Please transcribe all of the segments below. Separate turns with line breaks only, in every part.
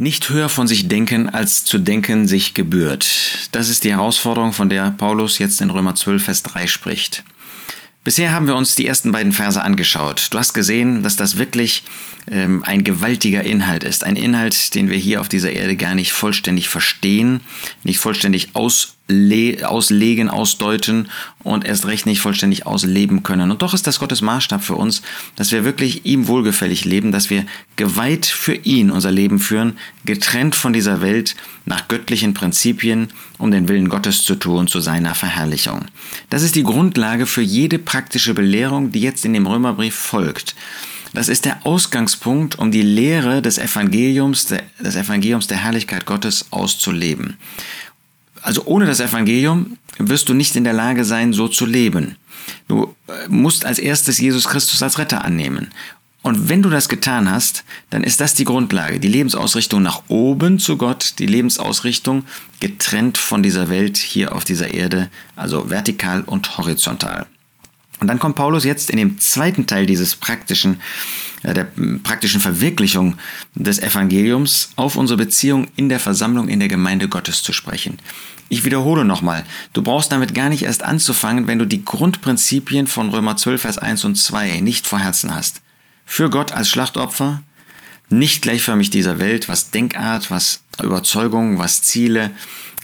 Nicht höher von sich denken, als zu denken sich gebührt. Das ist die Herausforderung, von der Paulus jetzt in Römer 12, Vers 3 spricht. Bisher haben wir uns die ersten beiden Verse angeschaut. Du hast gesehen, dass das wirklich ähm, ein gewaltiger Inhalt ist. Ein Inhalt, den wir hier auf dieser Erde gar nicht vollständig verstehen, nicht vollständig auslegen, ausdeuten und erst recht nicht vollständig ausleben können. Und doch ist das Gottes Maßstab für uns, dass wir wirklich ihm wohlgefällig leben, dass wir geweiht für ihn unser Leben führen, getrennt von dieser Welt nach göttlichen Prinzipien, um den Willen Gottes zu tun zu seiner Verherrlichung. Das ist die Grundlage für jede praktische Belehrung, die jetzt in dem Römerbrief folgt. Das ist der Ausgangspunkt, um die Lehre des Evangeliums, des Evangeliums der Herrlichkeit Gottes auszuleben. Also ohne das Evangelium wirst du nicht in der Lage sein, so zu leben. Du äh, musst als erstes Jesus Christus als Retter annehmen. Und wenn du das getan hast, dann ist das die Grundlage, die Lebensausrichtung nach oben zu Gott, die Lebensausrichtung getrennt von dieser Welt hier auf dieser Erde, also vertikal und horizontal. Und dann kommt Paulus jetzt in dem zweiten Teil dieses praktischen, der praktischen Verwirklichung des Evangeliums auf unsere Beziehung in der Versammlung in der Gemeinde Gottes zu sprechen. Ich wiederhole nochmal, du brauchst damit gar nicht erst anzufangen, wenn du die Grundprinzipien von Römer 12, Vers 1 und 2 nicht vor Herzen hast. Für Gott als Schlachtopfer, nicht gleichförmig dieser Welt, was Denkart, was Überzeugung, was Ziele,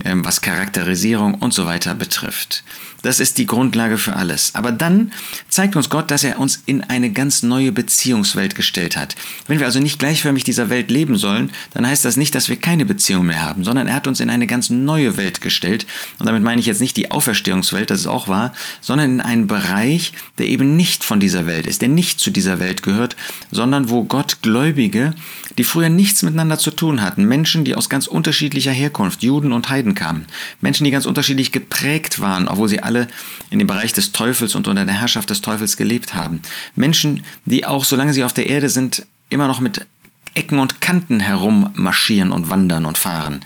ähm, was Charakterisierung und so weiter betrifft. Das ist die Grundlage für alles. Aber dann zeigt uns Gott, dass er uns in eine ganz neue Beziehungswelt gestellt hat. Wenn wir also nicht gleichförmig dieser Welt leben sollen, dann heißt das nicht, dass wir keine Beziehung mehr haben, sondern er hat uns in eine ganz neue Welt gestellt. Und damit meine ich jetzt nicht die Auferstehungswelt, das ist auch wahr, sondern in einen Bereich, der eben nicht von dieser Welt ist, der nicht zu dieser Welt gehört, sondern wo Gott Gläubige, die früher nichts miteinander zu tun hatten, Menschen, die aus ganz unterschiedlicher Herkunft, Juden und Heiden kamen, Menschen, die ganz unterschiedlich geprägt waren, obwohl sie alle in dem Bereich des Teufels und unter der Herrschaft des Teufels gelebt haben. Menschen, die auch, solange sie auf der Erde sind, immer noch mit Ecken und Kanten herummarschieren und wandern und fahren.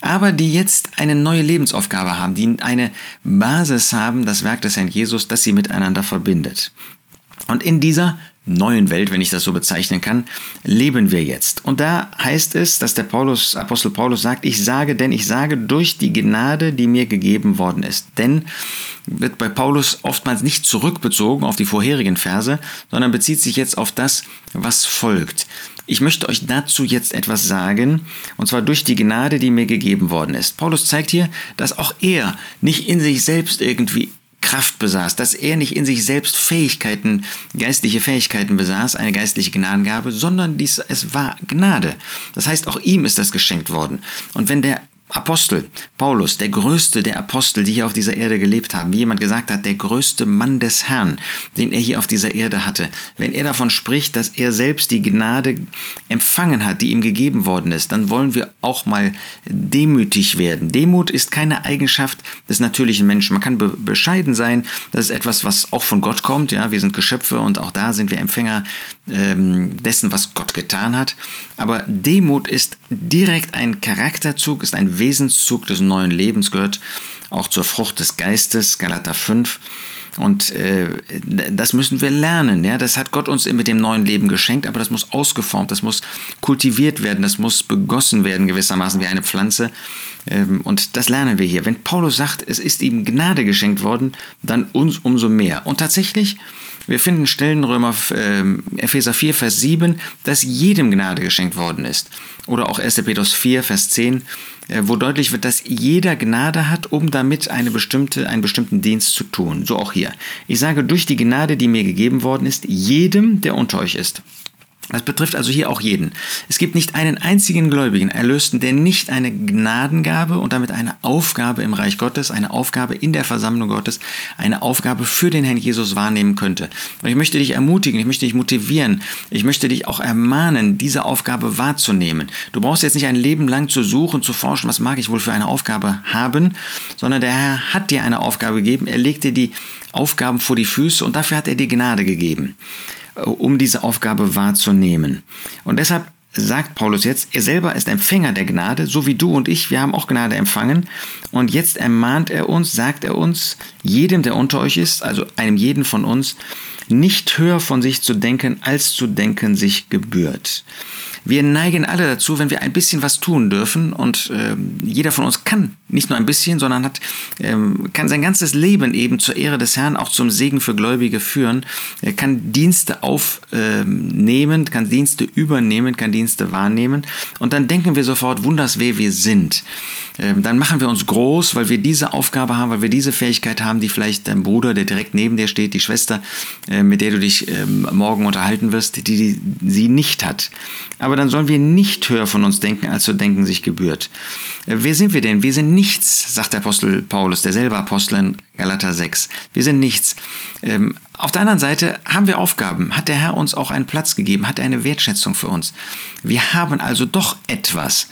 Aber die jetzt eine neue Lebensaufgabe haben, die eine Basis haben, das Werk des Herrn Jesus, das sie miteinander verbindet. Und in dieser neuen Welt, wenn ich das so bezeichnen kann, leben wir jetzt. Und da heißt es, dass der Paulus, Apostel Paulus sagt, ich sage, denn ich sage durch die Gnade, die mir gegeben worden ist. Denn wird bei Paulus oftmals nicht zurückbezogen auf die vorherigen Verse, sondern bezieht sich jetzt auf das, was folgt. Ich möchte euch dazu jetzt etwas sagen, und zwar durch die Gnade, die mir gegeben worden ist. Paulus zeigt hier, dass auch er nicht in sich selbst irgendwie Kraft besaß, dass er nicht in sich selbst Fähigkeiten, geistliche Fähigkeiten besaß, eine geistliche Gnadengabe, sondern dies, es war Gnade. Das heißt, auch ihm ist das geschenkt worden. Und wenn der Apostel, Paulus, der größte der Apostel, die hier auf dieser Erde gelebt haben, wie jemand gesagt hat, der größte Mann des Herrn, den er hier auf dieser Erde hatte, wenn er davon spricht, dass er selbst die Gnade empfangen hat, die ihm gegeben worden ist, dann wollen wir auch mal demütig werden. Demut ist keine Eigenschaft des natürlichen Menschen. Man kann be bescheiden sein, das ist etwas, was auch von Gott kommt, ja, wir sind Geschöpfe und auch da sind wir Empfänger ähm, dessen, was Gott getan hat. Aber Demut ist direkt ein Charakterzug, ist ein Wesenszug des neuen Lebens, gehört auch zur Frucht des Geistes, Galater 5. Und äh, das müssen wir lernen. Ja? Das hat Gott uns mit dem neuen Leben geschenkt, aber das muss ausgeformt, das muss kultiviert werden, das muss begossen werden gewissermaßen wie eine Pflanze. Ähm, und das lernen wir hier. Wenn Paulus sagt, es ist ihm Gnade geschenkt worden, dann uns umso mehr. Und tatsächlich wir finden Stellen Römer äh, Epheser 4, Vers 7, dass jedem Gnade geschenkt worden ist. Oder auch 1. Petrus 4, Vers 10, äh, wo deutlich wird, dass jeder Gnade hat, um damit eine bestimmte, einen bestimmten Dienst zu tun. So auch hier. Ich sage, durch die Gnade, die mir gegeben worden ist, jedem, der unter euch ist. Das betrifft also hier auch jeden. Es gibt nicht einen einzigen Gläubigen, Erlösten, der nicht eine Gnadengabe und damit eine Aufgabe im Reich Gottes, eine Aufgabe in der Versammlung Gottes, eine Aufgabe für den Herrn Jesus wahrnehmen könnte. Und ich möchte dich ermutigen, ich möchte dich motivieren, ich möchte dich auch ermahnen, diese Aufgabe wahrzunehmen. Du brauchst jetzt nicht ein Leben lang zu suchen, zu forschen, was mag ich wohl für eine Aufgabe haben, sondern der Herr hat dir eine Aufgabe gegeben, er legt dir die Aufgaben vor die Füße und dafür hat er dir Gnade gegeben um diese Aufgabe wahrzunehmen. Und deshalb sagt Paulus jetzt, er selber ist Empfänger der Gnade, so wie du und ich, wir haben auch Gnade empfangen. Und jetzt ermahnt er uns, sagt er uns, jedem, der unter euch ist, also einem jeden von uns, nicht höher von sich zu denken, als zu denken sich gebührt. Wir neigen alle dazu, wenn wir ein bisschen was tun dürfen und äh, jeder von uns kann nicht nur ein bisschen, sondern hat, ähm, kann sein ganzes Leben eben zur Ehre des Herrn, auch zum Segen für Gläubige führen. Er kann Dienste aufnehmen, kann Dienste übernehmen, kann Dienste wahrnehmen und dann denken wir sofort, wunders wer wir sind. Ähm, dann machen wir uns groß, weil wir diese Aufgabe haben, weil wir diese Fähigkeit haben, die vielleicht dein Bruder, der direkt neben dir steht, die Schwester, äh, mit der du dich ähm, morgen unterhalten wirst, die, die sie nicht hat. Aber dann sollen wir nicht höher von uns denken, als zu denken sich gebührt. Äh, wer sind wir denn? Wir sind nichts, sagt der Apostel Paulus, derselbe Apostel in Galater 6. Wir sind nichts. Ähm, auf der anderen Seite haben wir Aufgaben. Hat der Herr uns auch einen Platz gegeben? Hat er eine Wertschätzung für uns? Wir haben also doch etwas.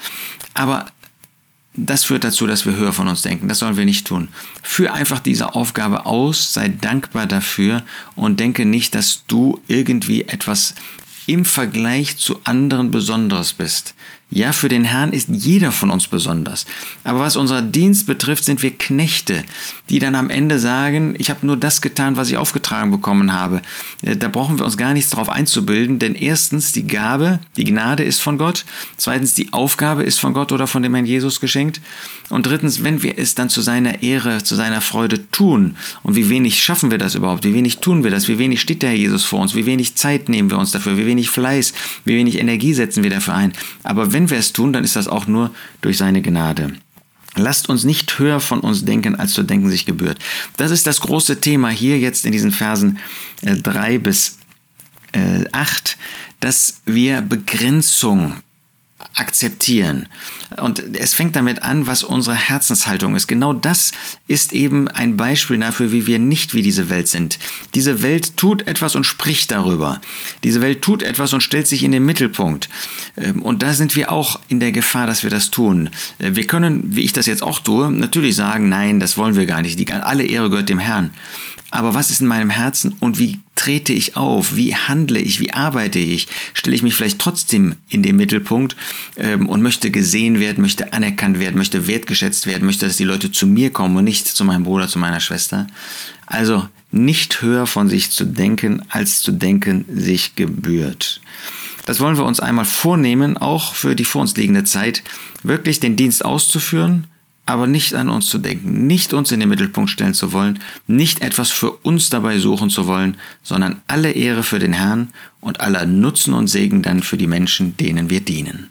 Aber das führt dazu, dass wir höher von uns denken. Das sollen wir nicht tun. Führ einfach diese Aufgabe aus, sei dankbar dafür und denke nicht, dass du irgendwie etwas im Vergleich zu anderen Besonderes bist. Ja, für den Herrn ist jeder von uns besonders. Aber was unser Dienst betrifft, sind wir Knechte, die dann am Ende sagen, ich habe nur das getan, was ich aufgetragen bekommen habe. Äh, da brauchen wir uns gar nichts darauf einzubilden, denn erstens die Gabe, die Gnade ist von Gott, zweitens die Aufgabe ist von Gott oder von dem Herrn Jesus geschenkt und drittens, wenn wir es dann zu seiner Ehre, zu seiner Freude tun und wie wenig schaffen wir das überhaupt, wie wenig tun wir das, wie wenig steht der Herr Jesus vor uns, wie wenig Zeit nehmen wir uns dafür, wie wenig Fleiß, wie wenig Energie setzen wir dafür ein. Aber wenn wenn wir es tun, dann ist das auch nur durch seine Gnade. Lasst uns nicht höher von uns denken, als zu denken sich gebührt. Das ist das große Thema hier jetzt in diesen Versen 3 äh, bis 8, äh, dass wir Begrenzung akzeptieren. Und es fängt damit an, was unsere Herzenshaltung ist. Genau das ist eben ein Beispiel dafür, wie wir nicht wie diese Welt sind. Diese Welt tut etwas und spricht darüber. Diese Welt tut etwas und stellt sich in den Mittelpunkt. Ähm, und da sind wir auch in der Gefahr, dass wir das tun. Äh, wir können, wie ich das jetzt auch tue, natürlich sagen, nein, das wollen wir gar nicht. Die, alle Ehre gehört dem Herrn. Aber was ist in meinem Herzen und wie trete ich auf? Wie handle ich? Wie arbeite ich? Stelle ich mich vielleicht trotzdem in den Mittelpunkt ähm, und möchte gesehen werden, möchte anerkannt werden, möchte wertgeschätzt werden, möchte, dass die Leute zu mir kommen und nicht zu meinem Bruder, zu meiner Schwester? Also nicht höher von sich zu denken, als zu denken sich gebührt. Das wollen wir uns einmal vornehmen, auch für die vor uns liegende Zeit, wirklich den Dienst auszuführen, aber nicht an uns zu denken, nicht uns in den Mittelpunkt stellen zu wollen, nicht etwas für uns dabei suchen zu wollen, sondern alle Ehre für den Herrn und aller Nutzen und Segen dann für die Menschen, denen wir dienen.